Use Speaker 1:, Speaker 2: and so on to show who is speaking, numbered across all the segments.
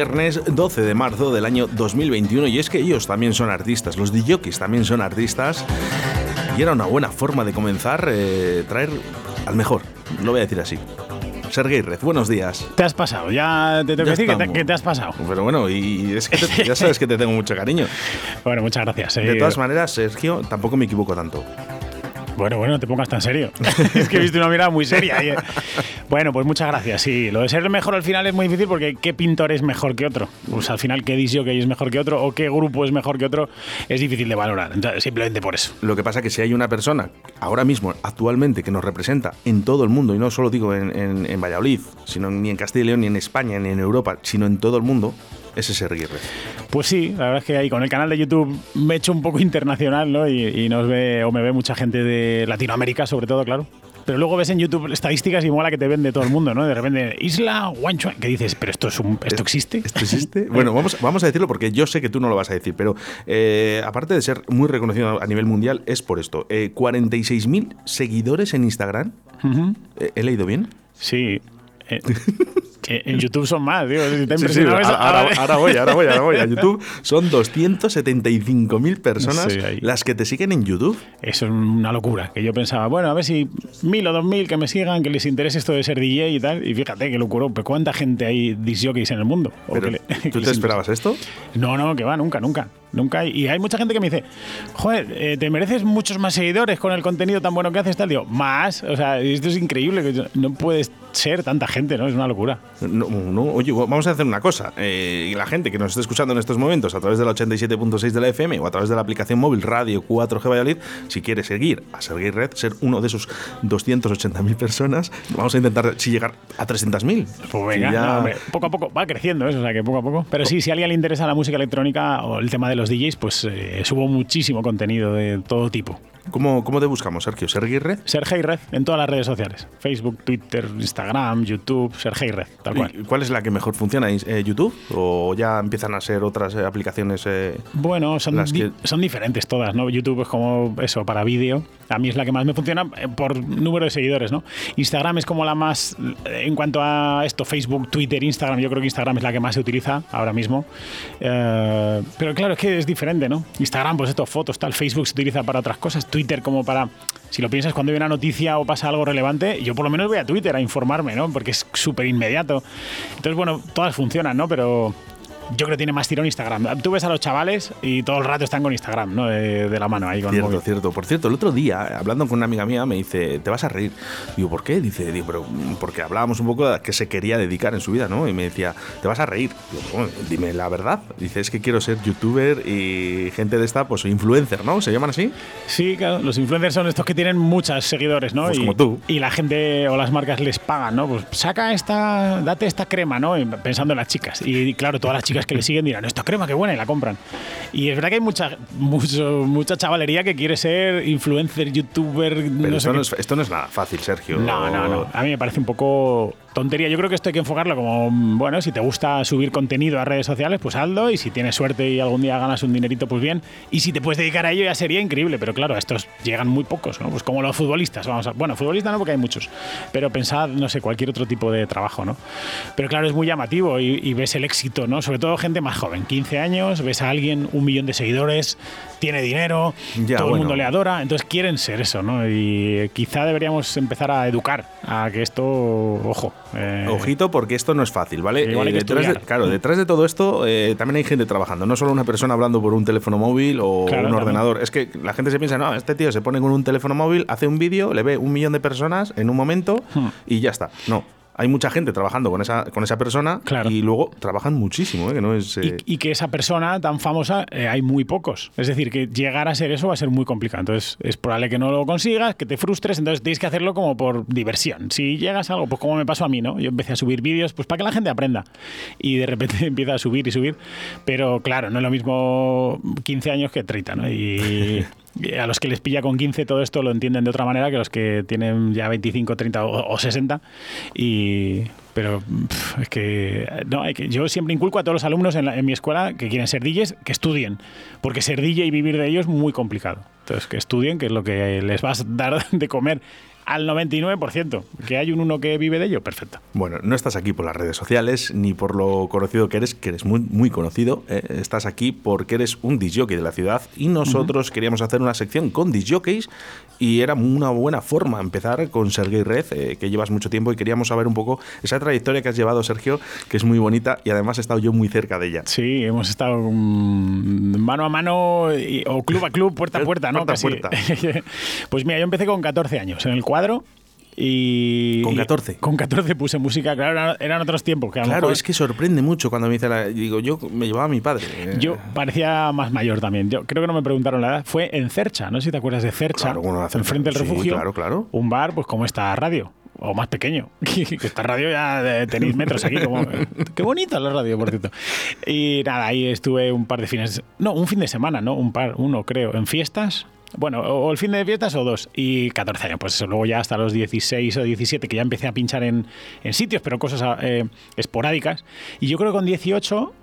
Speaker 1: viernes 12 de marzo del año 2021 y es que ellos también son artistas, los DJs también son artistas y era una buena forma de comenzar eh, traer al mejor, lo voy a decir así. Sergei Red, buenos días.
Speaker 2: Te has pasado, ya te tengo que decir que te, has pasado.
Speaker 1: Pero bueno, y es que ya sabes que te tengo mucho cariño.
Speaker 2: Bueno, muchas gracias.
Speaker 1: De todas maneras, Sergio, tampoco me equivoco tanto.
Speaker 2: Bueno, bueno, no te pongas tan serio. es que he visto una mirada muy seria. Eh. bueno, pues muchas gracias. Sí, lo de ser el mejor al final es muy difícil porque ¿qué pintor es mejor que otro? Pues al final, ¿qué que es mejor que otro o qué grupo es mejor que otro? Es difícil de valorar. simplemente por eso.
Speaker 1: Lo que pasa es que si hay una persona ahora mismo, actualmente, que nos representa en todo el mundo, y no solo digo en, en Valladolid, sino ni en Castilla y León, ni en España, ni en Europa, sino en todo el mundo, ese es
Speaker 2: Pues sí, la verdad es que ahí con el canal de YouTube me he hecho un poco internacional, ¿no? Y, nos ve, o me ve mucha gente de Latinoamérica, sobre todo, claro. Pero luego ves en YouTube estadísticas y mola que te vende todo el mundo, ¿no? De repente, Isla Wanchuan, que dices, ¿pero esto, es un, esto existe?
Speaker 1: ¿Esto existe? bueno, vamos, vamos a decirlo porque yo sé que tú no lo vas a decir, pero eh, aparte de ser muy reconocido a nivel mundial, es por esto. Eh, 46.000 seguidores en Instagram. Eh, ¿He leído bien?
Speaker 2: Sí. Eh, en YouTube son más, digo,
Speaker 1: ahora, voy, ahora voy, ahora voy. A YouTube son 275.000 personas las que te siguen en YouTube.
Speaker 2: Eso es una locura. Que yo pensaba, bueno, a ver si mil o dos mil que me sigan, que les interese esto de ser DJ y tal. Y fíjate que locura. Pero ¿cuánta gente hay disjockeys en el mundo?
Speaker 1: ¿Tú te esperabas esto?
Speaker 2: No, no, que va, nunca, nunca. Nunca hay. Y hay mucha gente que me dice, joder, eh, te mereces muchos más seguidores con el contenido tan bueno que haces, tal. Digo, más. O sea, esto es increíble. No puedes ser tanta gente, ¿no? Es una locura.
Speaker 1: No, no oye, vamos a hacer una cosa. Eh, la gente que nos esté escuchando en estos momentos a través de la 87.6 de la FM o a través de la aplicación móvil Radio 4G Valladolid, si quiere seguir a Sergei Red, ser uno de esos 280.000 personas, vamos a intentar si llegar a 300.000.
Speaker 2: Pues venga, poco a poco va creciendo eso, o sea que poco a poco. Pero sí, si a alguien le interesa la música electrónica o el tema de los DJs, pues eh, subo muchísimo contenido de todo tipo.
Speaker 1: ¿Cómo, ¿Cómo, te buscamos, Sergio? ¿Sergei Red?
Speaker 2: Sergei Red, en todas las redes sociales. Facebook, Twitter, Instagram, YouTube, Sergei Red, tal cual.
Speaker 1: ¿Cuál es la que mejor funciona? Eh, ¿YouTube? ¿O ya empiezan a ser otras eh, aplicaciones?
Speaker 2: bueno, son, son diferentes todas, ¿no? YouTube es como eso, para vídeo. A mí es la que más me funciona por número de seguidores, ¿no? Instagram es como la más, en cuanto a esto, Facebook, Twitter, Instagram, yo creo que Instagram es la que más se utiliza ahora mismo. pero claro, es que es diferente, ¿no? Instagram, pues esto, fotos, tal. Facebook se utiliza para otras cosas. Twitter como para, si lo piensas, cuando hay una noticia o pasa algo relevante, yo por lo menos voy a Twitter a informarme, ¿no? Porque es súper inmediato. Entonces, bueno, todas funcionan, ¿no? Pero yo creo que tiene más tirón Instagram. Tú ves a los chavales y todo el rato están con Instagram, ¿no? De, la mano ahí con
Speaker 1: Cierto, cierto. Por cierto, el otro día, hablando con una amiga mía, me dice, te vas a reír. Digo, ¿por qué? Dice, digo, pero porque hablábamos un poco de a qué se quería dedicar en su vida, ¿no? Y me decía, te vas a reír. Digo, bueno, dime la verdad. Dice, es que quiero ser youtuber y gente de esta, pues influencer, ¿no? ¿Se llaman así?
Speaker 2: Sí, claro. Los influencers son estos que tienen muchos seguidores, ¿no?
Speaker 1: Pues como tú.
Speaker 2: Y la gente o las marcas les pagan, ¿no? Pues saca esta, date esta crema, ¿no? pensando en las chicas. Y claro, todas las chicas que le siguen dirán, esto crema, qué buena, y la compran. Y es verdad que hay mucha, mucho, mucha chavalería que quiere ser influencer, youtuber.
Speaker 1: esto, no es, esto, no es, nada fácil, Sergio.
Speaker 2: No, no, no. A mí me parece un poco tontería. Yo creo que esto hay que enfocarlo como, bueno, si te gusta subir contenido a redes sociales, pues hazlo. Y si tienes suerte y algún día ganas un dinerito, pues bien. Y si te puedes dedicar a ello, ya sería increíble. Pero claro, estos llegan muy pocos, ¿no? Pues como los futbolistas, vamos a. Bueno, futbolistas no, porque hay muchos. Pero pensad, no sé, cualquier otro tipo de trabajo, ¿no? Pero claro, es muy llamativo y, y ves el éxito, ¿no? Sobre todo gente más joven, 15 años, ves a alguien, un millón de seguidores, tiene dinero, todo el mundo le adora, entonces quieren ser eso, ¿no? Y quizá deberíamos empezar a educar a que esto, ojo.
Speaker 1: Eh, Ojito, porque esto no es fácil, ¿vale? Eh, detrás claro, detrás de todo esto eh, también hay gente trabajando, no solo una persona hablando por un teléfono móvil o un ordenador. Es que la gente se piensa, no, este tío se pone con un teléfono móvil, hace un vídeo, le ve un millón de personas en un momento hmm. y ya está. No hay mucha gente trabajando con esa, con esa persona y luego trabajan muchísimo. ¿eh? Que no es,
Speaker 2: y, eh, que esa persona tan famosa eh, hay muy pocos. Es decir, que llegar a ser eso va a ser muy complicado. Entonces es probable que no lo consigas, que te frustres, entonces tienes que hacerlo como por diversión. Si llegas a algo, pues como me pasó a mí, ¿no? Yo empecé a subir vídeos pues para que la gente aprenda y de repente empieza a subir y subir. Pero claro, no es lo mismo 15 años que 30, ¿no? Y, a los que les pilla con 15 todo esto lo entienden de otra manera que los que tienen ya 25, 30 o, 60. Y, pero es que, no, hay que yo siempre inculco a todos los alumnos en, en mi escuela que quieren ser DJs que estudien, porque ser DJ y vivir de ello es muy complicado. Entonces, que estudien, que es lo que les vas a dar de comer al 99%. Que hay un uno que vive de ello, perfecto.
Speaker 1: Bueno, no estás aquí por las redes sociales ni por lo conocido que eres, que eres muy, muy conocido. ¿eh? Estás aquí porque eres un disjockey de la ciudad y nosotros queríamos hacer una sección con disjockeys y era una buena forma empezar con Sergei Red, eh, que llevas mucho tiempo y queríamos saber un poco esa trayectoria que has llevado, Sergio, que es muy bonita y además he estado yo muy cerca de ella.
Speaker 2: Sí, hemos estado mano a mano o club a club, puerta a puerta, ¿no?
Speaker 1: Puerta
Speaker 2: pues mira, yo empecé con 14 años en el cuadro y
Speaker 1: con 14.
Speaker 2: Con 14 puse música, claro, eran otros tiempos.
Speaker 1: claro, es que sorprende mucho cuando me dice la. Digo, yo me llevaba a mi padre.
Speaker 2: Yo parecía más mayor también. Yo creo que no me preguntaron la edad. Fue en Cercha, no sé si te acuerdas de Cercha.
Speaker 1: Claro,
Speaker 2: enfrente del refugio.
Speaker 1: Claro, claro.
Speaker 2: Un bar, pues como esta radio o más pequeño. esta radio ya tenéis metros aquí. Como, qué bonita la radio, por cierto. Y nada, ahí estuve un par de fines. No, un fin de semana, ¿no? Un par, uno creo, en fiestas. Bueno, o el fin de fiestas o dos. Y 14 años, pues eso. Luego ya hasta los 16 o 17, que ya empecé a pinchar en, en sitios, pero cosas eh, esporádicas. Y yo creo que con 18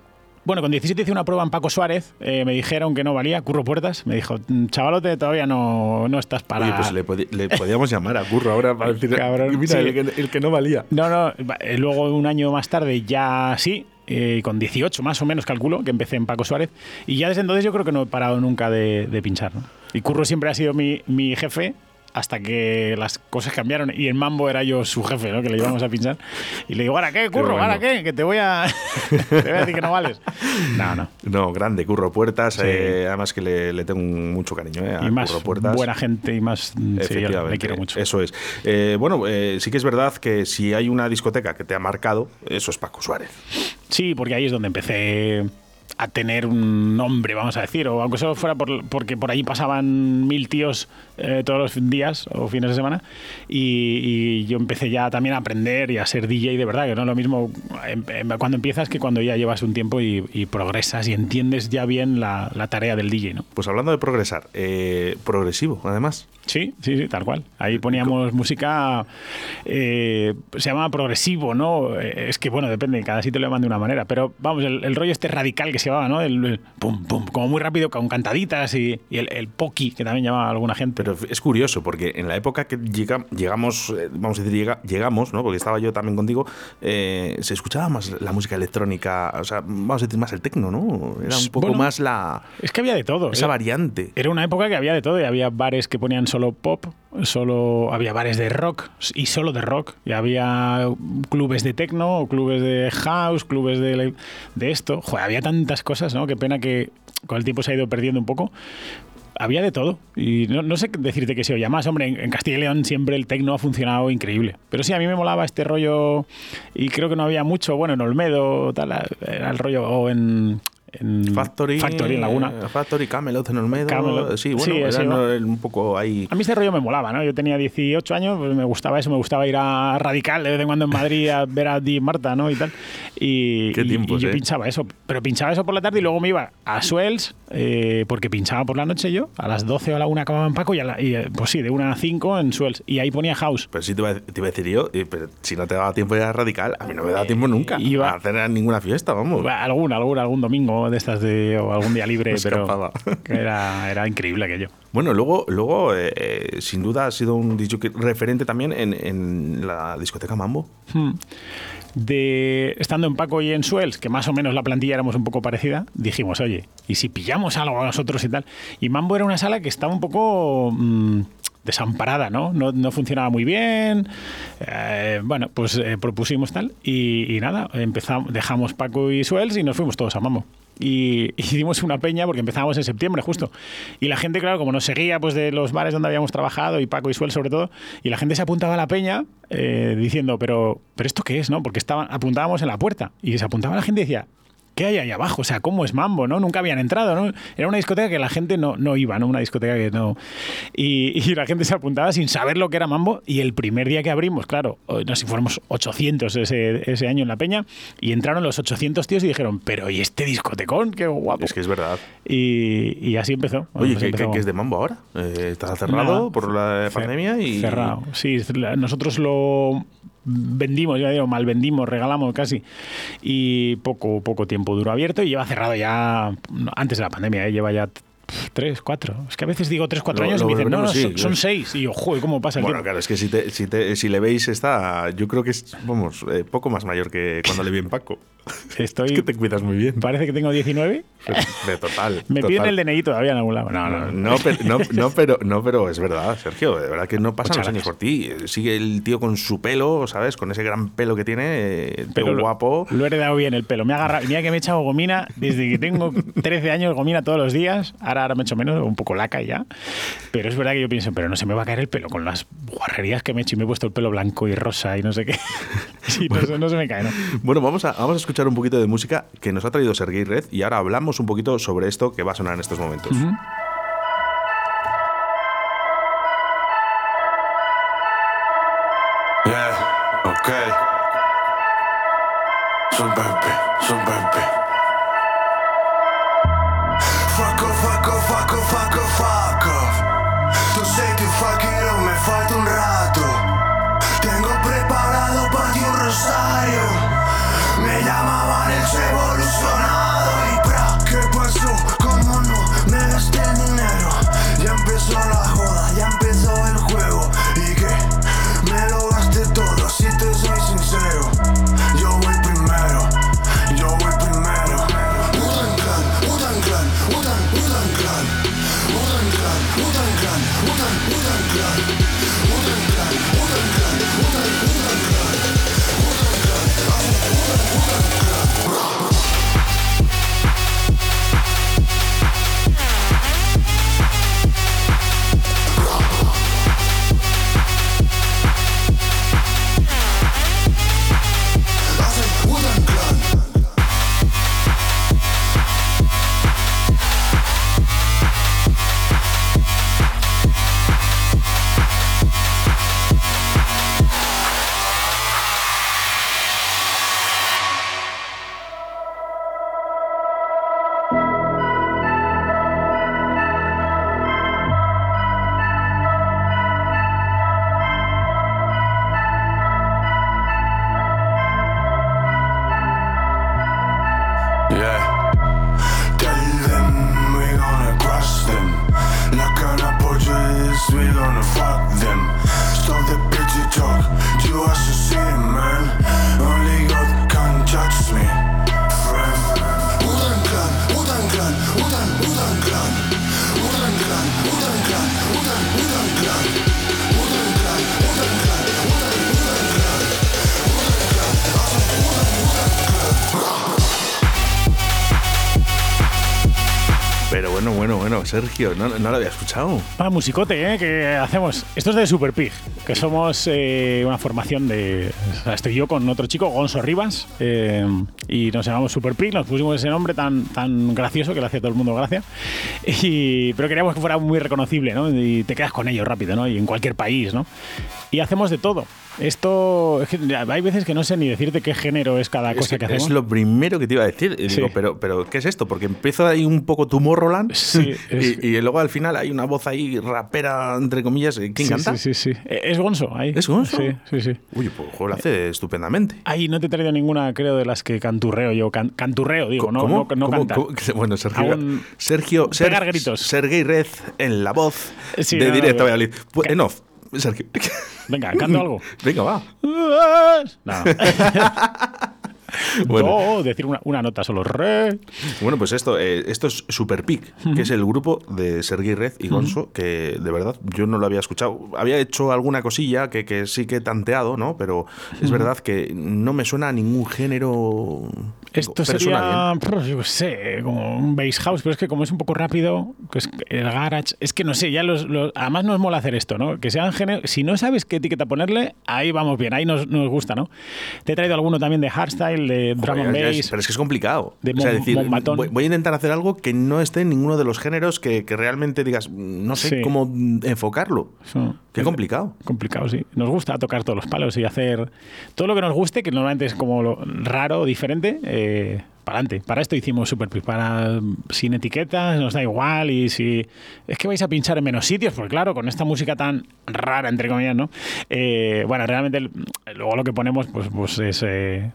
Speaker 2: bueno, con 17 hice una prueba en Paco Suárez, eh, me dijeron que no valía, Curro Puertas, me dijo, mm, chavalote, todavía no, no estás para...
Speaker 1: Oye, pues le, podíamos llamar a Curro ahora para decir, Cabrón, mira, el, que, no valía.
Speaker 2: No, no, eh, luego un año más tarde ya sí, eh, con 18 más o menos calculo, que empecé en Paco Suárez, y ya desde entonces yo creo que no he parado nunca de, de pinchar. ¿no? Y Curro siempre ha sido mi, mi jefe, hasta que las cosas cambiaron y en Mambo era yo su jefe, ¿no? Que le íbamos a pinchar. Y le digo, ¿ahora qué, curro? ¿Ahora qué? Que te voy a, te voy a decir que no vales. No, no.
Speaker 1: No, grande, curro puertas. Eh, además que le, tengo mucho cariño eh, a
Speaker 2: y más
Speaker 1: curro puertas.
Speaker 2: buena gente y más. Efectivamente, le quiero mucho.
Speaker 1: Eso es. Eh, bueno, sí que es verdad que si hay una discoteca que te ha marcado, eso es Paco Suárez.
Speaker 2: Sí, porque ahí es donde empecé a tener un nombre, vamos a decir, o aunque solo fuera por, porque por ahí pasaban mil tíos eh, todos los días o fines de semana, y, yo empecé ya también a aprender y a ser DJ de verdad, que no es lo mismo em, em, cuando empiezas que cuando ya llevas un tiempo y, progresas y entiendes ya bien la, tarea del DJ. ¿no?
Speaker 1: Pues hablando de progresar, eh, progresivo además.
Speaker 2: Sí, sí, sí, tal cual. Ahí poníamos música, eh, se llama progresivo, ¿no? Es que, bueno, depende, cada sitio le llaman de una manera, pero vamos, el, el rollo este radical que se ¿no? El, pum, pum, como muy rápido, con cantaditas y, el, el, poki, que también llamaba alguna gente.
Speaker 1: Pero es curioso, porque en la época que llegamos, eh, vamos a decir, llegamos, ¿no? Porque estaba yo también contigo, eh, se escuchaba más la música electrónica, o sea, vamos a decir más el tecno, ¿no? Era un poco más la...
Speaker 2: Es que había de todo.
Speaker 1: Esa variante.
Speaker 2: Era una época que había de todo y había bares que ponían solo pop, solo había bares de rock y solo de rock. Y había clubes de techno, clubes de house, clubes de, de esto. Joder, había tantas cosas, ¿no? Qué pena que con el tiempo se ha ido perdiendo un poco. Había de todo. Y no, sé decirte que se oía más. Hombre, en, Castilla y León siempre el techno ha funcionado increíble. Pero sí, a mí me molaba este rollo. Y creo que no había mucho. Bueno, en Olmedo, tal, era el rollo. O en, en
Speaker 1: Factory,
Speaker 2: Factory en Laguna.
Speaker 1: Eh, Factory, Camelot en Olmedo. Sí, bueno, un poco ahí.
Speaker 2: A mí ese rollo me molaba, ¿no? Yo tenía 18 años, pues me gustaba eso, me gustaba ir a Radical de vez en cuando en Madrid a ver a Di Marta, ¿no? Y tal. Y,
Speaker 1: Qué
Speaker 2: y, yo
Speaker 1: eh?
Speaker 2: pinchaba eso. Pero pinchaba eso por la tarde y luego me iba a Swells, eh, porque pinchaba por la noche yo. A las 12 o a la 1 acababa en Paco y, pues sí, de 1 a 5 en Swells. Y ahí ponía house.
Speaker 1: Pero sí te iba, a decir yo, pero si no te daba tiempo ir a Radical, a mí no me daba tiempo nunca iba, a hacer ninguna fiesta, vamos.
Speaker 2: Alguna, alguna, algún domingo de estas de o algún día libre, pero era, era increíble aquello.
Speaker 1: Bueno, luego, luego eh, eh, sin duda ha sido un referente también en, en la discoteca Mambo.
Speaker 2: Hmm. De, estando en Paco y en Suels, que más o menos la plantilla éramos un poco parecida, dijimos, oye, ¿y si pillamos algo a nosotros y tal? Y Mambo era una sala que estaba un poco... Mm, desamparada, ¿no? ¿no? funcionaba muy bien. Eh, bueno, pues propusimos tal y, y, nada, empezamos, dejamos Paco y Suels y nos fuimos todos a Mambo y hicimos una peña porque empezábamos en septiembre justo. Y la gente, claro, como nos seguía pues de los bares donde habíamos trabajado y Paco y Suel sobre todo, y la gente se apuntaba a la peña eh, diciendo, pero, pero ¿esto qué es? no Porque estaban, apuntábamos en la puerta y se apuntaba la gente y decía, ¿qué hay ahí abajo? O sea, ¿cómo es Mambo? ¿no? Nunca habían entrado, ¿no? Era una discoteca que la gente no, no iba, ¿no? Una discoteca que no... Y, y, la gente se apuntaba sin saber lo que era Mambo y el primer día que abrimos, claro, no sé si fuéramos 800 ese, ese año en la peña y entraron los 800 tíos y dijeron, pero ¿y este discotecón? ¡Qué guapo!
Speaker 1: Es que es verdad.
Speaker 2: Y, y así empezó.
Speaker 1: Oye, ¿qué, es de Mambo ahora? Eh, ¿Está cerrado por la pandemia? y
Speaker 2: Cerrado, sí. Nosotros lo vendimos, ya digo, mal vendimos, regalamos casi. Y poco, poco tiempo duró abierto y lleva cerrado ya antes de la pandemia, ¿eh? lleva ya tres, cuatro. Es que a veces digo tres, cuatro años y me dicen, no, no, son, seis. Y yo, joder, ¿cómo pasa el
Speaker 1: Bueno, claro, es que si, si, si, le veis está, yo creo que es, vamos, eh, poco más mayor que cuando le vi en Paco.
Speaker 2: Estoy, es
Speaker 1: que te cuidas muy bien.
Speaker 2: Parece que tengo 19.
Speaker 1: De total.
Speaker 2: Me
Speaker 1: piden
Speaker 2: el DNI todavía en algún lado.
Speaker 1: No, no, no, pero, no, pero, no, pero es verdad, Sergio. De verdad que no pasan los años por ti. Sigue el tío con su pelo, ¿sabes? Con ese gran pelo que tiene, eh, pero guapo.
Speaker 2: Lo, he heredado bien el pelo. Me ha agarrado. Mira que me he echado gomina desde que tengo 13 años, gomina todos los días. Ahora, ahora me he hecho menos, un poco laca ya. Pero es verdad que yo pienso, pero no se me va a caer el pelo con las guarrerías que me he hecho y me he puesto el pelo blanco y rosa y no sé qué. sí, no, no, se me cae, ¿no?
Speaker 1: Bueno, vamos a, vamos a escuchar un poquito de música que nos ha traído Sergei Red y ahora hablamos un poquito sobre esto que va a sonar en estos momentos.
Speaker 3: Yeah, okay. Son Pepe, son Pepe. Fuck off, fuck off, fuck off, fuck off, fuck revolución.
Speaker 1: Sergio, no, no lo había escuchado.
Speaker 2: Ah, musicote, ¿eh? Que hacemos. Esto es de Super Pig, que somos eh, una formación de. estoy yo con otro chico, Gonzo Rivas, eh, y nos llamamos Super Pig, nos pusimos ese nombre tan, tan gracioso que le hacía todo el mundo gracia. Y, pero queríamos que fuera muy reconocible, ¿no? Y te quedas con ellos rápido, ¿no? Y en cualquier país, ¿no? Y hacemos de todo. Esto, hay veces que no sé ni decirte qué género es cada cosa que, hacemos.
Speaker 1: Es lo primero que te iba a decir. Digo, pero, pero, ¿qué es esto? Porque empieza ahí un poco Tomorrowland sí, y, luego al final hay una voz ahí rapera, entre comillas. ¿Quién canta?
Speaker 2: Sí, sí, sí. E, es Gonzo. Ahí.
Speaker 1: ¿Es Gonzo?
Speaker 2: Sí, sí, sí.
Speaker 1: Uy, pues lo hace estupendamente.
Speaker 2: Ahí no te he traído ninguna, creo, de las que canturreo yo. canturreo, digo, no, ¿Cómo? no, canta.
Speaker 1: Bueno, Sergio. Sergio.
Speaker 2: Ser, gritos.
Speaker 1: Sergei Red en la voz de Directo Valladolid. Pues, en off. Sergio.
Speaker 2: Venga, canto algo.
Speaker 1: Venga, va.
Speaker 2: No. Bueno. decir una, nota solo. Re.
Speaker 1: Bueno, pues esto, eh, esto es Super Peak, que es el grupo de Sergei Red y Gonzo, que de verdad yo no lo había escuchado. Había hecho alguna cosilla que, que sí que he tanteado, ¿no? Pero es verdad que no me suena a ningún género.
Speaker 2: Esto sería, yo sé, como un bass house, pero es que como es un poco rápido, que es el garage, es que no sé, ya los, además nos mola hacer esto, ¿no? Que sean género, si no sabes qué etiqueta ponerle, ahí vamos bien, ahí nos, nos gusta, ¿no? Te he traído alguno también de hardstyle de drum and bass.
Speaker 1: pero es que es complicado. De decir, voy, a intentar hacer algo que no esté en ninguno de los géneros que, realmente digas, no sé cómo enfocarlo. Qué complicado.
Speaker 2: Complicado, sí. Nos gusta tocar todos los palos y hacer todo lo que nos guste, que normalmente es como lo raro, diferente. Eh, para adelante. Para esto hicimos Super para sin etiquetas, nos da igual. Y si es que vais a pinchar en menos sitios, pues claro, con esta música tan rara, entre comillas, ¿no? Eh, bueno, realmente luego lo que ponemos pues, pues es. Eh,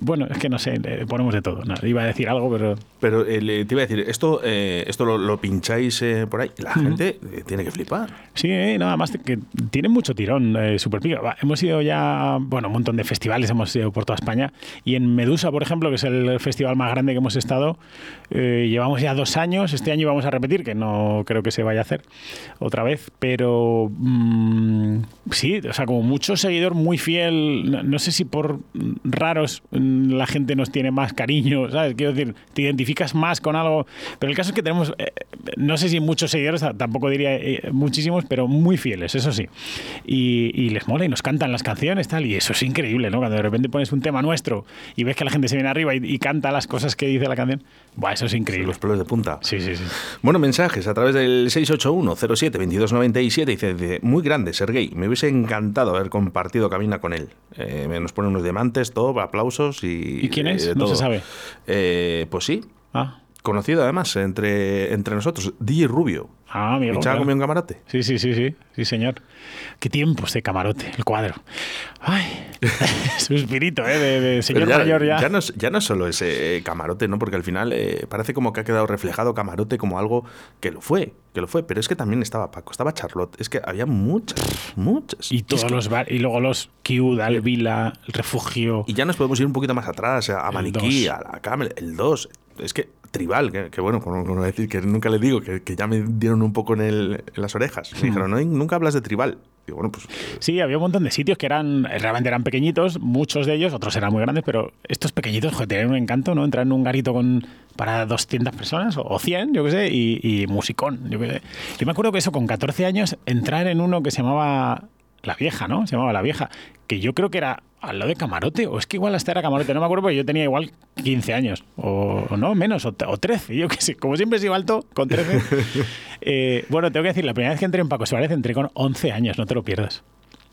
Speaker 2: Bueno, es que no sé, ponemos de todo. iba a decir algo, pero.
Speaker 1: Pero eh, te iba a decir, esto, eh, esto lo, pincháis eh, por ahí. La gente tiene que flipar.
Speaker 2: Sí, nada más que tiene mucho tirón, super pica. Hemos ido ya, bueno, un montón de festivales, hemos ido por toda España. Y en Medusa, por ejemplo, que es el festival más grande que hemos estado, llevamos ya dos años. Este año vamos a repetir, que no creo que se vaya a hacer otra vez. Pero mm, sí, o sea, como mucho seguidor muy fiel, no sé si por raros la gente nos tiene más cariño, ¿sabes? Quiero decir, te identificas más con algo. Pero el caso es que tenemos, eh, no sé si muchos seguidores, tampoco diría eh, muchísimos, pero muy fieles, eso sí. Y, les mola y nos cantan las canciones, tal. Y eso es increíble, ¿no? Cuando de repente pones un tema nuestro y ves que la gente se viene arriba y, canta las cosas que dice la canción, Buah, eso es increíble.
Speaker 1: Los pelos de punta.
Speaker 2: Sí, sí, sí.
Speaker 1: Bueno, mensajes a través del 681-07-2297. Dice, dice, muy grande, Sergey. Me hubiese encantado haber compartido cabina con él. Eh, nos pone unos diamantes, todo, aplausos y.
Speaker 2: quién es? no se sabe.
Speaker 1: Eh, pues sí.
Speaker 2: Ah.
Speaker 1: Conocido además entre, entre nosotros, DJ Rubio.
Speaker 2: Ah, amigo.
Speaker 1: ¿Echaba un camarote?
Speaker 2: Sí, sí, sí, sí, sí, señor. Qué tiempos de camarote, el cuadro. Ay, suspirito, ¿eh? De, señor mayor ya.
Speaker 1: Ya no, ya no solo ese camarote, ¿no? Porque al final eh, parece como que ha quedado reflejado camarote como algo que lo fue, que lo fue. Pero es que también estaba Paco, estaba Charlotte. Es que había muchas, muchas.
Speaker 2: Y todos los bar, y luego los Q, Vila, el refugio.
Speaker 1: Y ya nos podemos ir un poquito más atrás, a Maniquí, a la Camel, el 2. Es que tribal, que, bueno, como, decir que nunca le digo, que, ya me dieron un poco en, las orejas. Me dijeron, no, nunca hablas de tribal. Pues...
Speaker 2: Sí, había un montón de sitios que eran realmente eran pequeñitos, muchos de ellos, otros eran muy grandes, pero estos pequeñitos joder, tienen un encanto, ¿no? Entrar en un garito con para 200 personas o 100, yo qué sé, y, y musicón, yo qué sé. Yo me acuerdo que eso, con 14 años, entrar en uno que se llamaba La Vieja, ¿no? Se llamaba La Vieja, que yo creo que era al lado de Camarote, o es que igual hasta era Camarote, no me acuerdo porque yo tenía igual 15 años, o, no, menos, o, 13, yo qué sé, como siempre he sido alto, con 13. Eh, bueno, tengo que decir, la primera vez que entré en Paco Suárez entré con 11 años, no te lo pierdas.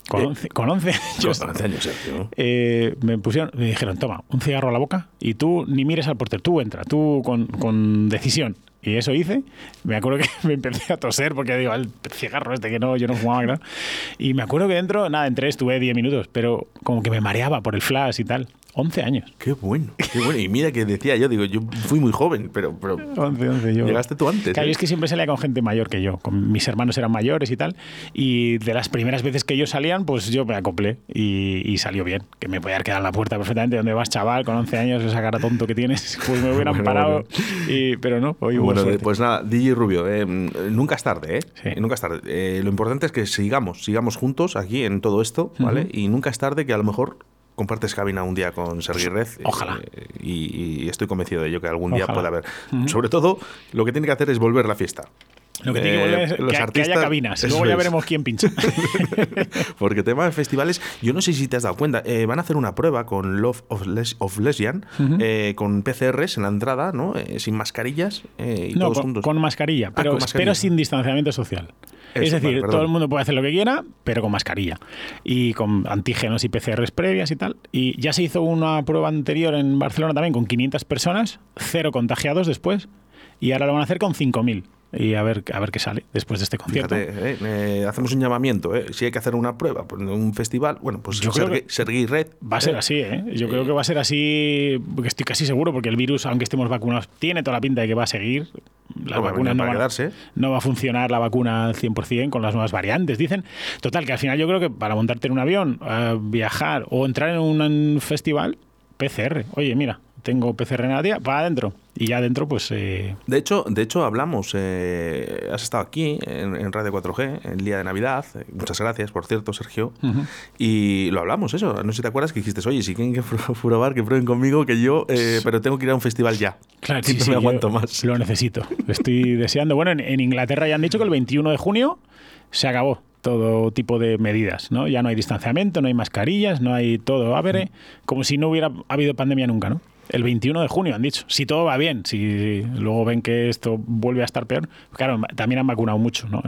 Speaker 2: Con 11, eh, con 11 años.
Speaker 1: Con 11 años,
Speaker 2: eh, me pusieron, me dijeron, toma, un cigarro a la boca y tú ni mires al portero, tú entra, tú con, con decisión. Y eso hice. Me acuerdo que me empecé a toser porque digo, el cigarro este que no, yo no fumaba, ¿no? Y me acuerdo que dentro, nada, entré, estuve 10 minutos, pero como que me mareaba por el flash y tal. 11 años.
Speaker 1: Qué bueno, qué bueno. Y mira que decía yo, digo, yo fui muy joven, pero, pero
Speaker 2: 11, 11, yo.
Speaker 1: llegaste tú antes.
Speaker 2: Claro, ¿eh? es que siempre salía con gente mayor que yo. Con mis hermanos eran mayores y tal. Y de las primeras veces que ellos salían, pues yo me acoplé y, salió bien. Que me podía quedado en la puerta perfectamente. ¿Dónde vas, chaval? Con 11 años, esa cara tonto que tienes. Pues me hubieran parado. Y, pero no, hoy
Speaker 1: Bueno, pues nada, DJ Rubio, eh, nunca es tarde, ¿eh? Sí. Nunca es tarde. Eh, lo importante es que sigamos, sigamos juntos aquí en todo esto, ¿vale? Y nunca es tarde que a lo mejor compartes cabina un día con Sergi Red.
Speaker 2: Ojalá.
Speaker 1: Eh, y, estoy convencido de ello que algún día pueda haber. Sobre todo, lo que tiene que hacer es volver la fiesta.
Speaker 2: Lo que tiene que volver es eh, que, haya cabinas. Luego ya veremos quién pincha.
Speaker 1: Porque tema de festivales, yo no sé si te has dado cuenta, eh, van a hacer una prueba con Love of, Les of Lesbian, con PCRs en la entrada, ¿no? sin mascarillas y
Speaker 2: no,
Speaker 1: todos
Speaker 2: con,
Speaker 1: juntos.
Speaker 2: con mascarilla, ah, pero sin distanciamiento social es decir, todo el mundo puede hacer lo que quiera, pero con mascarilla y con antígenos y PCRs previas y tal. Y ya se hizo una prueba anterior en Barcelona también con 500 personas, cero contagiados después, y ahora lo van a hacer con 5.000 y a ver, a ver qué sale después de este concierto.
Speaker 1: Eh, hacemos un llamamiento. Eh. Si hay que hacer una prueba, un festival, bueno, pues yo creo que Sergei Red.
Speaker 2: Va a ser así, ¿eh? Yo creo que va a ser así, porque estoy casi seguro, porque el virus, aunque estemos vacunados, tiene toda la pinta de que va a seguir. La vacuna no va, no va, a funcionar la vacuna al 100% con las nuevas variantes, dicen. Total, que al final yo creo que para montarte en un avión, viajar o entrar en un festival, PCR. Oye, mira, tengo PCR negativa, para adentro. Y ya adentro, pues... Eh,
Speaker 1: de, hecho, de hecho, hablamos, eh, has estado aquí en, Radio 4G, el día de Navidad, eh, muchas gracias, por cierto, Sergio, y lo hablamos, eso, no sé si te acuerdas que dijiste, oye, si quieren que probar, que prueben conmigo, que yo, pero tengo que ir a un festival ya.
Speaker 2: Claro, sí, no me aguanto más. Lo necesito, estoy deseando. Bueno, en Inglaterra ya han dicho que el 21 de junio se acabó todo tipo de medidas, ¿no? Ya no hay distanciamiento, no hay mascarillas, no hay todo ábere, como si no hubiera habido pandemia nunca, ¿no? El 21 de junio han dicho. Si todo va bien, si luego ven que esto vuelve a estar peor, claro, también han vacunado mucho, ¿no?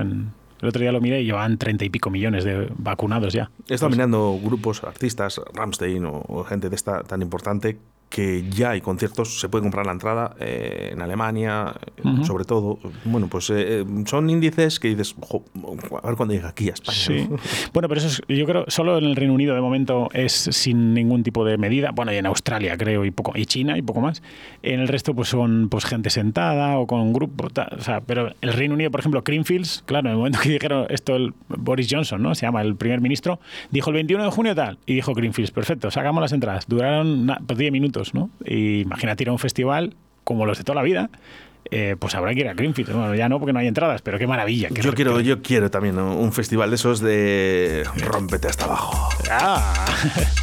Speaker 2: el otro día lo miré y llevan treinta y pico millones de vacunados ya.
Speaker 1: He estado mirando grupos, artistas, Ramstein o, gente de esta tan importante que ya hay conciertos, se puede comprar la entrada eh, en Alemania, sobre todo. Bueno, pues eh, son índices que dices, a ver cuando llega aquí a España.
Speaker 2: Sí. Bueno, pero eso es, yo creo, solo en el Reino Unido de momento es sin ningún tipo de medida. Bueno, y en Australia creo, y poco, y China y poco más. En el resto, pues son pues gente sentada o con un grupo. o sea, pero el Reino Unido, por ejemplo, Creamfields, claro, en el momento que dijeron esto, el Boris Johnson, ¿no? Se llama el primer ministro, dijo el 21 de junio tal, y dijo Creamfields, perfecto, sacamos las entradas. Duraron 10 pues, ¿no? Y imagínate ir a un festival como los de toda la vida, eh, pues habrá que ir a Greenfield. Bueno, ya no, porque no hay entradas, pero qué maravilla.
Speaker 1: yo, quiero, yo quiero también un festival de esos de rompete hasta abajo.
Speaker 2: Ah.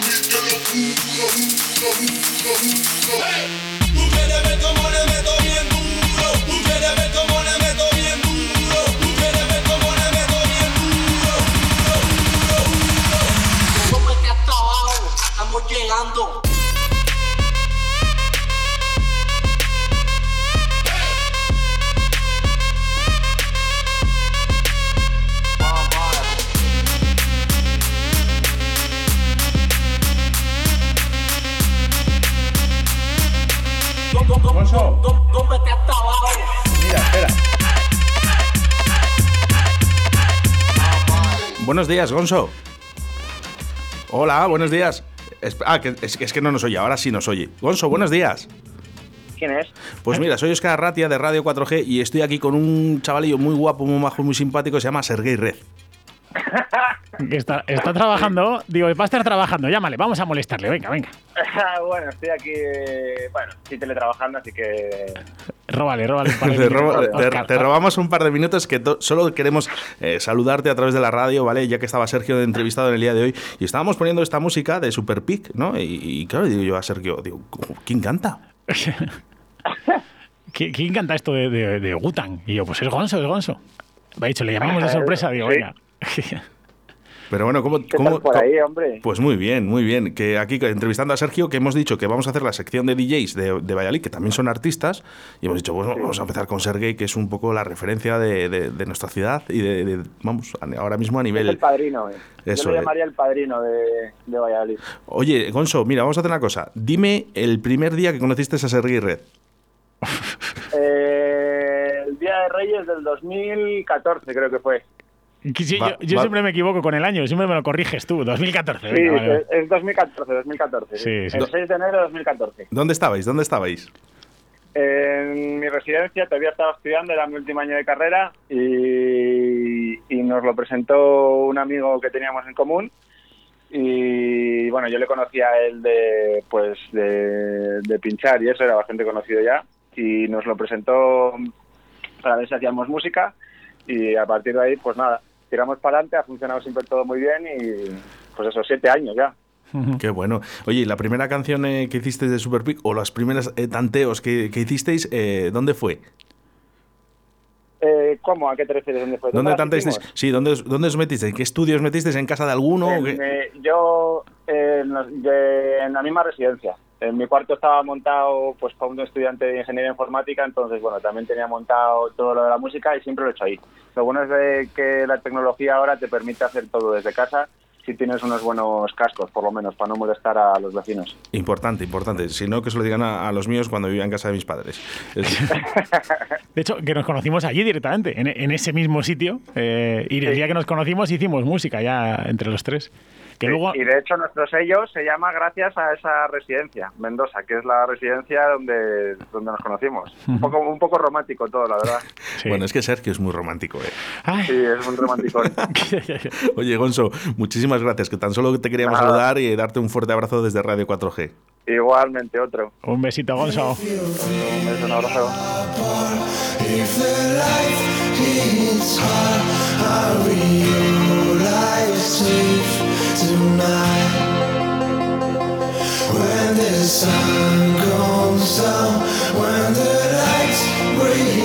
Speaker 2: Mami, te lo.
Speaker 1: Buenos días, Gonzo. Hola, buenos días. ah, que, es, que no nos oye, ahora sí nos oye. Gonzo, buenos días.
Speaker 4: ¿Quién es?
Speaker 1: Pues mira, soy Oscar Ratia de Radio 4G y estoy aquí con un chavalillo muy guapo, muy majo, muy simpático, se llama Sergei Red.
Speaker 2: está, está trabajando, digo, va a estar trabajando, llámale, vamos a molestarle, venga, venga.
Speaker 4: bueno, estoy aquí, bueno, estoy teletrabajando, así que...
Speaker 2: Róbale, róbale.
Speaker 1: te, robamos un par de minutos que solo queremos eh, saludarte a través de la radio, ¿vale? Ya que estaba Sergio de entrevistado en el día de hoy y estábamos poniendo esta música de Super Peak, ¿no? Y, claro, digo yo a Sergio, digo, ¿quién canta?
Speaker 2: ¿Quién canta esto de, de, Gutan? Y yo, pues es Gonzo, es Gonzo. Me ha dicho, le llamamos de sorpresa, digo, venga.
Speaker 1: Pero bueno, ¿cómo,
Speaker 4: cómo, por ahí, hombre?
Speaker 1: Pues muy bien, muy bien. Que aquí entrevistando a Sergio, que hemos dicho que vamos a hacer la sección de DJs de, de Valladolid, que también son artistas, y hemos dicho, pues vamos a empezar con Sergey, que es un poco la referencia de, nuestra ciudad y de, vamos, ahora mismo a nivel...
Speaker 4: Es el padrino, eh. Eso, Yo le llamaría el padrino de, Valladolid.
Speaker 1: Oye, Gonzo, mira, vamos a hacer una cosa. Dime el primer día que conociste a Sergey Red.
Speaker 4: Eh, el Día de Reyes del 2014, creo que fue
Speaker 2: yo, siempre me equivoco con el año, siempre me lo corriges tú, 2014.
Speaker 4: Sí, es 2014, 2014. El 6 de enero de 2014.
Speaker 1: ¿Dónde estabais? ¿Dónde estabais?
Speaker 4: En mi residencia, todavía estaba estudiando, era mi último año de carrera y, nos lo presentó un amigo que teníamos en común y bueno, yo le conocía a él de, pues, de, de pinchar y eso, era bastante conocido ya y nos lo presentó para ver si hacíamos música y a partir de ahí, pues nada, tiramos para adelante, ha funcionado siempre todo muy bien y pues esos siete años ya.
Speaker 1: Qué bueno. Oye, la primera canción eh, que hicisteis de Super o las primeras eh, tanteos que, que hicisteis, eh, ¿dónde fue?
Speaker 4: Eh, ¿Cómo? ¿A qué te refieres? ¿Dónde fue?
Speaker 1: ¿Dónde, ¿Dónde Sí, ¿dónde, ¿dónde os metisteis? ¿En qué estudios metisteis? ¿En casa de alguno?
Speaker 4: yo, en, en la misma residencia. En mi cuarto estaba montado pues para un estudiante de ingeniería informática, entonces bueno, también tenía montado todo lo de la música y siempre lo he hecho ahí. Lo bueno es de que la tecnología ahora te permite hacer todo desde casa si tienes unos buenos cascos, por lo menos, para no molestar a los vecinos.
Speaker 1: Importante, importante. Si no, que se lo digan a, los míos cuando vivía en casa de mis padres.
Speaker 2: de hecho, que nos conocimos allí directamente, en, ese mismo sitio. Eh, y el día que nos conocimos hicimos música ya entre los tres.
Speaker 4: Y de hecho nuestro sello se llama gracias a esa residencia, Mendoza, que es la residencia donde, donde nos conocimos. Un poco, un poco romántico todo, la verdad.
Speaker 1: Bueno, es que Sergio es muy romántico. ¿eh?
Speaker 4: Sí, es muy romántico.
Speaker 1: Oye, Gonzo, muchísimas gracias, que tan solo te queríamos saludar y darte un fuerte abrazo desde Radio 4G.
Speaker 4: Igualmente, otro.
Speaker 2: Un besito, Gonzo.
Speaker 4: Un beso, un abrazo. the sun comes down When the lights break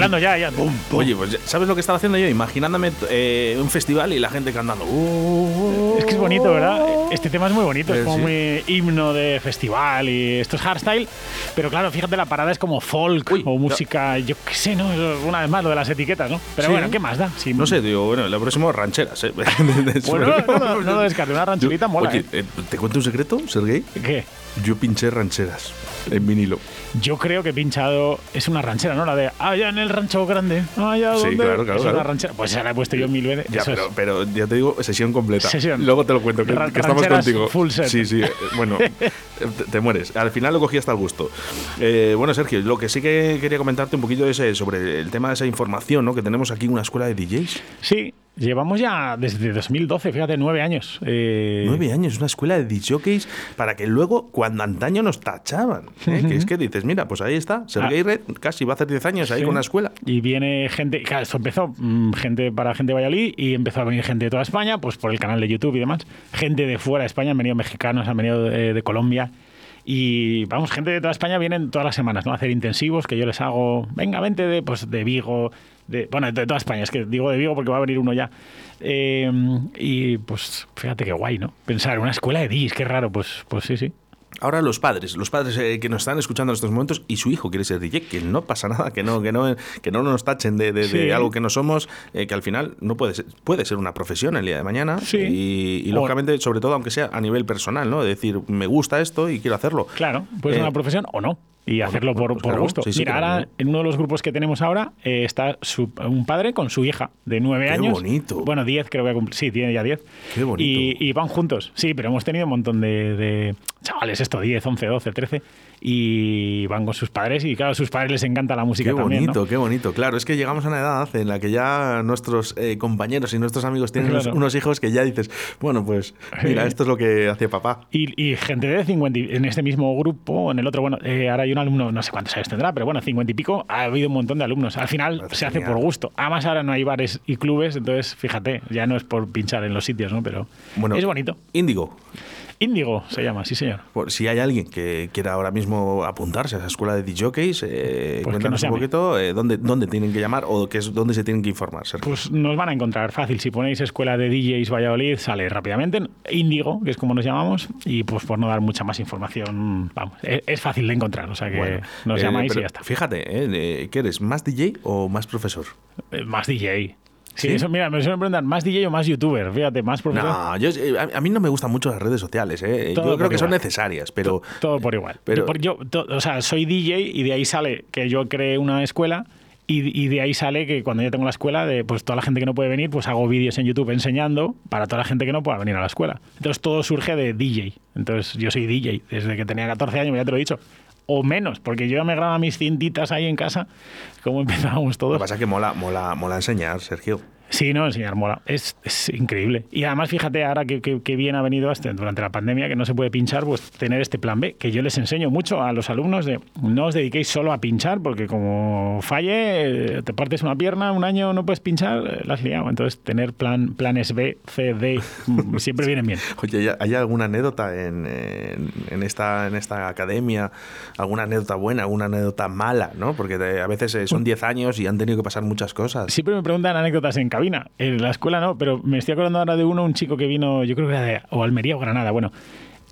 Speaker 2: bailando ya, ya.
Speaker 1: Oye, pues ¿sabes lo que estaba haciendo yo? Imaginándome eh, un festival y la gente cantando. Uh,
Speaker 2: es que es bonito, ¿verdad? Este tema es muy bonito, es como muy himno de festival y esto es hardstyle. Pero claro, fíjate, la parada es como folk o música, yo qué sé, ¿no? Una vez más lo de las etiquetas, ¿no? Pero bueno, ¿qué más da?
Speaker 1: no sé, digo, bueno, la próxima rancheras, ¿eh?
Speaker 2: bueno, no, no, no, lo descarte, una rancherita mola.
Speaker 1: Oye,
Speaker 2: ¿eh?
Speaker 1: ¿te cuento un secreto, Sergey?
Speaker 2: ¿Qué?
Speaker 1: Yo pinché rancheras. En vinilo.
Speaker 2: Yo creo que pinchado es una ranchera, ¿no? La de allá en el rancho grande, allá
Speaker 1: sí,
Speaker 2: donde.
Speaker 1: Claro, claro,
Speaker 2: es una ranchera. Pues esa la he puesto yo mil veces.
Speaker 1: Ya, pero, pero, ya te digo, sesión completa.
Speaker 2: Sesión.
Speaker 1: Luego te lo cuento, que, que estamos contigo.
Speaker 2: Full set.
Speaker 1: Sí, sí. Eh, bueno, te, te, mueres. Al final lo cogí hasta el gusto. Eh, bueno, Sergio, lo que sí que quería comentarte un poquito es eh, sobre el tema de esa información, ¿no? Que tenemos aquí una escuela de DJs.
Speaker 2: Sí, Llevamos ya desde 2012, fíjate, nueve años. Eh...
Speaker 1: Nueve años, una escuela de DJs para que luego, cuando antaño nos tachaban, ¿eh? que es que dices, mira, pues ahí está, Sergei ah. Red casi va a hacer diez años ahí con una escuela.
Speaker 2: Y viene gente, claro, esto empezó mmm, gente para gente de Valladolid y empezó a venir gente de toda España, pues por el canal de YouTube y demás. Gente de fuera de España, han venido mexicanos, han venido de, de Colombia. Y vamos, gente de toda España vienen todas las semanas, ¿no? A hacer intensivos que yo les hago, venga, vente de, pues, de Vigo, de, bueno, de toda España, es que digo de Vigo porque va a venir uno ya. Eh, y pues fíjate qué guay, ¿no? Pensar, una escuela de DIS, qué raro, pues, pues sí, sí.
Speaker 1: Ahora los padres, los padres eh, que nos están escuchando en estos momentos y su hijo quiere ser DJ, que no pasa nada, que no, que no, que no nos tachen de, de, algo que no somos, eh, que al final no puede ser, puede ser una profesión el día de mañana
Speaker 2: sí.
Speaker 1: y, y lógicamente, sobre todo aunque sea a nivel personal, ¿no? decir, me gusta esto y quiero hacerlo.
Speaker 2: Claro, puede ser una profesión o no y hacerlo por, por gusto.
Speaker 1: Sí, sí,
Speaker 2: Mira, ahora en uno de los grupos que tenemos ahora eh, está su, un padre con su hija de nueve
Speaker 1: Qué
Speaker 2: años.
Speaker 1: bonito.
Speaker 2: Bueno, diez creo que cumple. Sí, tiene ya diez.
Speaker 1: Qué bonito.
Speaker 2: Y, y, van juntos. Sí, pero hemos tenido un montón de, de chavales, esto, 10, 11, 12, 13 y van con sus padres y claro, a sus padres les encanta la música
Speaker 1: qué
Speaker 2: también.
Speaker 1: bonito,
Speaker 2: ¿no?
Speaker 1: qué bonito. Claro, es que llegamos a una edad en la que ya nuestros eh, compañeros y nuestros amigos tienen
Speaker 2: Claro.
Speaker 1: unos, unos hijos que ya dices, bueno, pues mira, esto es lo que hacía papá.
Speaker 2: Y, y gente de 50, y- en este mismo grupo, en el otro, bueno, eh, ahora hay un alumno, no sé cuántos años tendrá, pero bueno, 50 y pico, ha habido un montón de alumnos. Al final
Speaker 1: Parece
Speaker 2: se hace
Speaker 1: genial.
Speaker 2: por gusto. Además ahora no hay bares y clubes, entonces fíjate, ya no es por pinchar en los sitios, ¿no? Pero
Speaker 1: Bueno,
Speaker 2: es bonito.
Speaker 1: Índigo,
Speaker 2: Índigo se llama, sí señor.
Speaker 1: por si hay alguien que quiera ahora mismo apuntarse a esa escuela de DJs, eh,
Speaker 2: Pues
Speaker 1: cuéntanos
Speaker 2: nos
Speaker 1: un poquito eh, dónde, dónde tienen que llamar o qué es, dónde se tienen que informar. Sergio.
Speaker 2: Pues nos van a encontrar fácil. Si ponéis escuela de DJs Valladolid, sale rápidamente. Índigo, que es como nos llamamos. Y pues por no dar mucha más información, vamos, es, es fácil de encontrar. O sea que
Speaker 1: Bueno,
Speaker 2: nos
Speaker 1: eh,
Speaker 2: llamáis y ya está.
Speaker 1: Fíjate, eh, ¿qué eres? ¿Más DJ o más profesor?
Speaker 2: Más DJ. Sí,
Speaker 1: ¿Sí?
Speaker 2: eso, mira, me suelen preguntar, ¿más DJ o más youtuber? Fíjate, más profesor.
Speaker 1: No, yo, eh, a, mí no me gustan mucho las redes sociales. eh.
Speaker 2: Todo
Speaker 1: Yo creo que son necesarias, pero
Speaker 2: Todo por igual.
Speaker 1: pero-
Speaker 2: yo, yo, o sea, soy DJ y de ahí sale que yo creé una escuela y, y de ahí sale que cuando yo tengo la escuela, de pues toda la gente que no puede venir, pues hago vídeos en YouTube enseñando para toda la gente que no pueda venir a la escuela. Entonces todo surge de DJ. Entonces yo soy DJ desde que tenía 14 años, ya te lo he dicho. O menos, porque yo ya me grababa mis cintitas ahí en casa, como empezábamos
Speaker 1: lo que
Speaker 2: todos.
Speaker 1: pasa es que mola, mola, mola enseñar, Sergio.
Speaker 2: Sí, no, enseñar mola. Es, es increíble. Y además, fíjate, ahora que, que- que bien ha venido este, durante la pandemia, que no se puede pinchar, pues tener este plan B, que yo les enseño mucho a los alumnos de no os dediquéis solo a pinchar, porque como falle, eh, te partes una pierna, un año no puedes pinchar, eh, la has liado. Entonces, tener plan, planes B, C, D, mm, siempre vienen bien.
Speaker 1: Oye, ¿hay- ¿hay alguna anécdota en, en- en esta, en esta academia? ¿Alguna anécdota buena, alguna anécdota mala? ¿no? Porque a veces eh, son 10 años y han tenido que pasar muchas cosas.
Speaker 2: Siempre me preguntan anécdotas en cabina. En la escuela no, pero me estoy acordando ahora de uno, un chico que vino, yo creo que era de o Almería o Granada, bueno.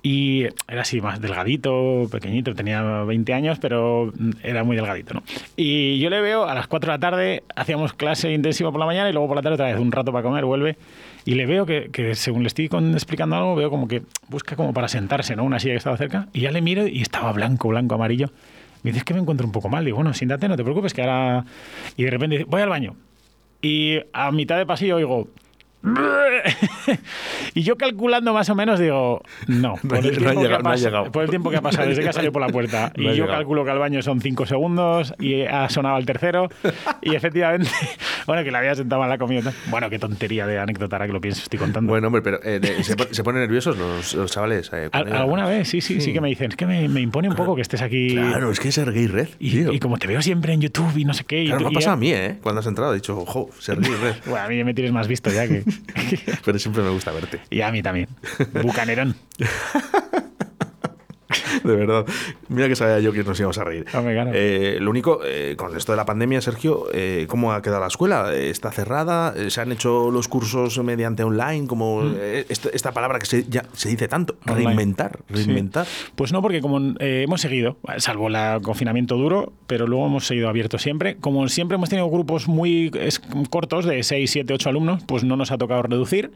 Speaker 2: Y era así más delgadito, pequeñito, tenía 20 años, pero era muy delgadito, ¿no? Y yo le veo a las 4 de la tarde, hacíamos clase intensiva por la mañana y luego por la tarde otra vez un rato para comer, vuelve. Y le veo que, que según le estoy con- explicando algo, veo como que busca como para sentarse, ¿no? Una silla que estaba cerca. Y ya le miro y estaba blanco, blanco, amarillo. Me dice, es que me encuentro un poco mal. Digo, bueno, siéntate, no te preocupes, que ahora... Y de repente dice, voy al baño. Y a mitad de pasillo oigo... y yo calculando más o menos digo, no, por, el,
Speaker 1: no
Speaker 2: tiempo que
Speaker 1: llegado,
Speaker 2: ha
Speaker 1: no ha
Speaker 2: pas-
Speaker 1: llegado.
Speaker 2: por el tiempo que ha pasado desde que ha salido por la puerta. Y yo
Speaker 1: llegado.
Speaker 2: calculo que al baño son 5 segundos y ha sonado el tercero. Y efectivamente, bueno, que le había sentado mal la comida. Bueno, qué tontería de anécdota ahora que lo pienso, estoy contando.
Speaker 1: Bueno, hombre, pero eh, de- se, se ponen nerviosos los, los chavales. eh,
Speaker 2: Al- ¿Alguna vez? Sí, sí, sí, que me dicen, es que me, me impone un poco que estés aquí.
Speaker 1: Claro, es que ser gay red,
Speaker 2: Y, y como te veo siempre en YouTube y no sé qué. y
Speaker 1: Claro,
Speaker 2: tú-
Speaker 1: me ha pasado
Speaker 2: ya-
Speaker 1: a mí, ¿eh? Cuando has entrado, he dicho, ojo, ser gay red.
Speaker 2: Bueno, a mí me tienes más visto ya que.
Speaker 1: pero siempre me gusta verte.
Speaker 2: y a mí también. Bucanerón.
Speaker 1: De verdad. Mira que sabía yo que nos íbamos a reír.
Speaker 2: Hombre, claro.
Speaker 1: Eh, lo único, eh, con esto de la pandemia, Sergio, eh, ¿cómo ha quedado la escuela? Eh, ¿Está cerrada? Eh, ¿Se han hecho los cursos mediante online? Como eh, esta, esta palabra que se, ya se dice tanto,
Speaker 2: Mm. Online.
Speaker 1: reinventar, reinventar.
Speaker 2: Pues no, porque como hemos seguido, salvo el confinamiento duro, pero luego hemos seguido abiertos siempre. Como siempre hemos tenido grupos muy cortos, de 6, 7, 8 alumnos, pues no nos ha tocado reducir.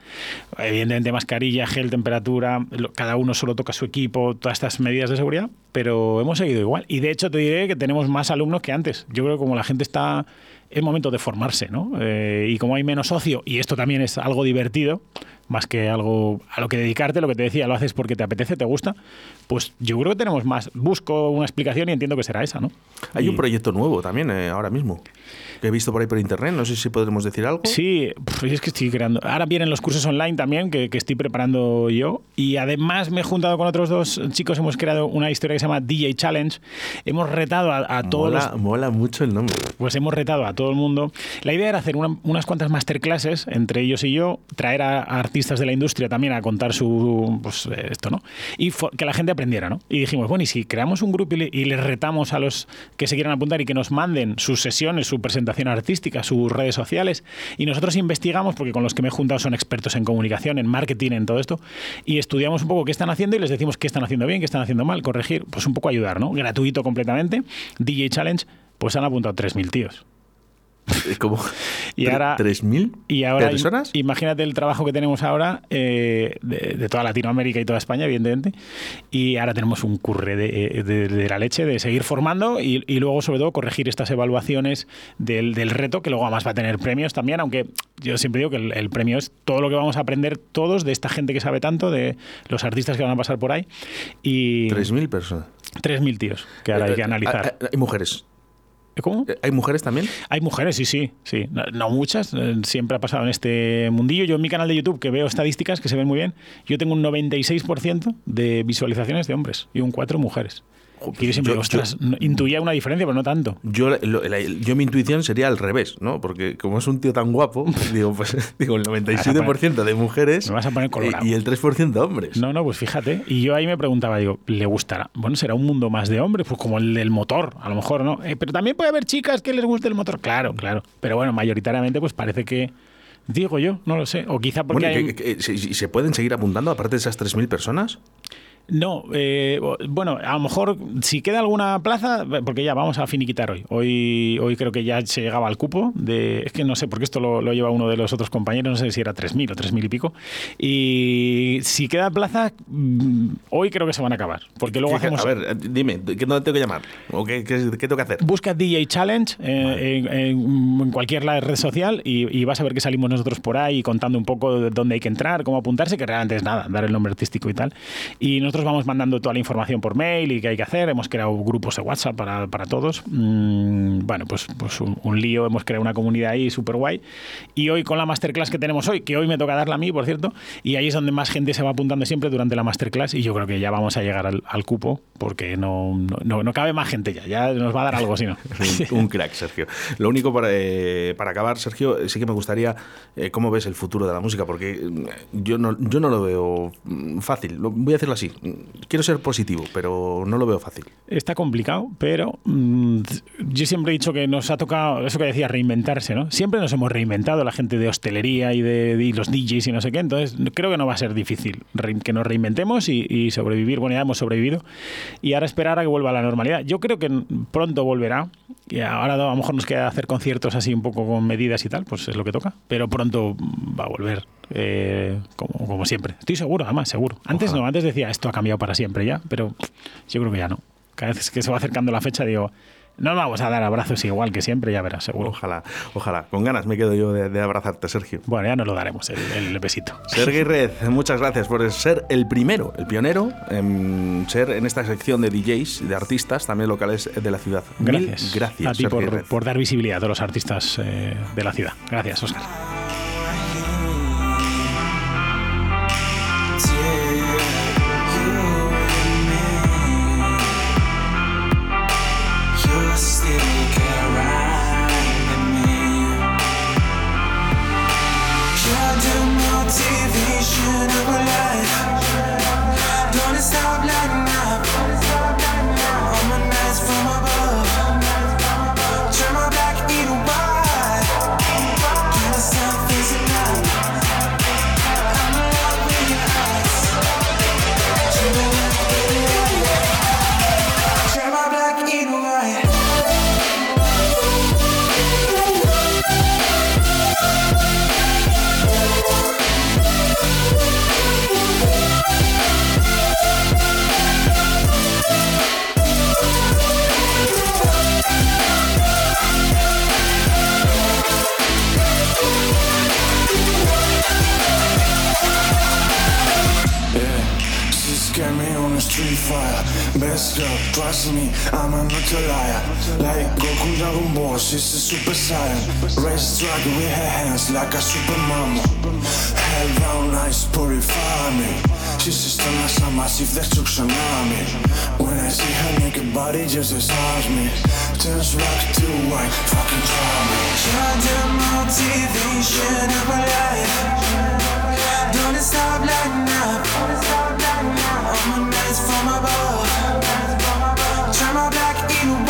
Speaker 2: Evidentemente, mascarilla, gel, temperatura, cada uno solo toca su equipo, todas estas medidas de seguridad, pero hemos seguido igual. Y de hecho te diré que tenemos más alumnos que antes. Yo creo que como la gente está en momento de formarse, ¿no? Eh, y como hay menos socio, y esto también es algo divertido, más que algo a lo que dedicarte, lo que te decía, lo haces porque te apetece, te gusta, pues yo creo que tenemos más. Busco una explicación y entiendo que será esa, ¿no?
Speaker 1: Hay un proyecto nuevo también eh, ahora mismo que he visto por ahí por internet. No sé si podremos decir algo.
Speaker 2: Sí, es que estoy creando. Ahora vienen los cursos online también que, que, estoy preparando yo. Y además me he juntado con otros dos chicos. Hemos creado una historia que se llama DJ Challenge. Hemos retado a, todos.
Speaker 1: Mola, mola mucho el nombre.
Speaker 2: Pues hemos retado a todo el mundo. La idea era hacer unas cuantas masterclasses entre ellos y yo, traer a, artistas de la industria también a contar su. Pues esto, ¿no? Y que la gente aprendiera, ¿no? Y dijimos, bueno, y si creamos un grupo y, y les retamos a los que se quieran apuntar y que nos manden sus sesiones, su presentación artística, sus redes sociales, y nosotros investigamos, porque con los que me he juntado son expertos en comunicación, en marketing, en todo esto, y estudiamos un poco qué están haciendo y les decimos qué están haciendo bien, qué están haciendo mal, corregir, pues un poco ayudar, ¿no? Gratuito completamente. DJ Challenge, pues han apuntado 3.000 tíos.
Speaker 1: ¿Cómo? Y ahora, ¿3.000 y ahora, personas?
Speaker 2: Imagínate el trabajo que tenemos ahora eh, de, toda Latinoamérica y toda España, evidentemente. Y ahora tenemos un curre de, la leche de seguir formando y, luego, sobre todo, corregir estas evaluaciones del, reto, que luego además va a tener premios también, aunque yo siempre digo que el, premio es todo lo que vamos a aprender todos de esta gente que sabe tanto, de los artistas que van a pasar por ahí. Y
Speaker 1: 3.000 personas.
Speaker 2: 3.000 tíos que ahora hay que eh, analizar.
Speaker 1: Hay mujeres.
Speaker 2: ¿Cómo?
Speaker 1: ¿Hay mujeres también?
Speaker 2: Hay mujeres, sí, sí, sí. No, muchas, eh, siempre ha pasado en este mundillo. Yo en mi canal de YouTube, que veo estadísticas que se ven muy bien, yo tengo un 96% de visualizaciones de hombres y un 4 mujees yo siempre, ostras, intuía una diferencia, pero no tanto.
Speaker 1: Yo, yo mi intuición sería al revés, ¿no? Porque como es un tío tan guapo, digo, pues digo, el 97% de mujeres
Speaker 2: me vas a poner colorado.
Speaker 1: y el 3% de hombres.
Speaker 2: No, no, pues fíjate. Y yo ahí me preguntaba, digo, ¿le gustará? Bueno, será un mundo más de hombres, pues como el del motor, a lo mejor, ¿no? Eh, pero también puede haber chicas que les guste el motor, claro, claro. Pero bueno, mayoritariamente pues parece que... Digo yo, no lo sé. O quizá porque.
Speaker 1: Bueno, ¿Se pueden seguir apuntando aparte de esas 3.000 personas?
Speaker 2: No, eh, bueno, a lo mejor si queda alguna plaza, porque ya vamos a finiquitar hoy. Hoy, hoy creo que ya se llegaba al cupo de. Es que no sé, porque esto lo, lleva uno de los otros compañeros, no sé si era 3.000 o 3.000 y pico. Y si queda plaza, mm, hoy creo que se van a acabar. Porque luego hacemos.
Speaker 1: A ver, dime, ¿dónde tengo que llamar? ¿O qué, tengo que hacer?
Speaker 2: Busca DJ Challenge eh, en, cualquier red social y, vas a ver que salimos nosotros por ahí contando un poco de dónde hay que entrar, cómo apuntarse, que realmente es nada, dar el nombre artístico y tal. Y nosotros vamos mandando toda la información por mail y qué hay que hacer. Hemos creado grupos de WhatsApp para, para todos. Mm, bueno, pues, pues un, lío. Hemos creado una comunidad ahí súper guay. Y hoy con la masterclass que tenemos hoy, que hoy me toca darla a mí, por cierto, y ahí es donde más gente se va apuntando siempre durante la masterclass. Y yo creo que ya vamos a llegar al, al cupo porque no, no, no, cabe más gente ya. Ya nos va a dar algo, si no.
Speaker 1: un crack, Sergio. Lo único para, eh, para acabar, Sergio, sí que me gustaría eh, cómo ves el futuro de la música, porque mm, yo no, yo no lo veo mm, fácil. Voy a decirlo así quiero ser positivo, pero no lo veo fácil.
Speaker 2: Está complicado, pero mm, yo siempre he dicho que nos ha tocado, eso que decía, reinventarse, ¿no? Siempre nos hemos reinventado, la gente de hostelería y de, los DJs y no sé qué, entonces creo que no va a ser difícil que nos reinventemos y, sobrevivir. Bueno, ya hemos sobrevivido y ahora esperar a que vuelva a la normalidad. Yo creo que pronto volverá y ahora a lo mejor nos queda hacer conciertos así un poco con medidas y tal, pues es lo que toca, pero pronto va a volver eh, como, como, siempre. Estoy seguro, además, seguro. Antes no, antes decía esto ha cambiado para siempre ya, pero yo creo que ya no. Cada vez que se va acercando la fecha digo, no vamos a dar abrazos igual que siempre, ya verás, seguro.
Speaker 1: Ojalá, ojalá. Con ganas me quedo yo de, abrazarte, Sergio.
Speaker 2: Bueno, ya nos lo daremos, el, besito.
Speaker 1: Sergio Red, muchas gracias por ser el primero, el pionero, en ser en esta sección de DJs, de artistas, también locales de la ciudad.
Speaker 2: Gracias.
Speaker 1: gracias.
Speaker 2: A ti por, por, dar visibilidad a los artistas eh, de la ciudad. Gracias, Oscar.
Speaker 3: body just disarms me. Turns rock to white, fucking drama Goddamn motivation of my life. Don't stop lighting up All my nights for my ball. Turn my black
Speaker 5: in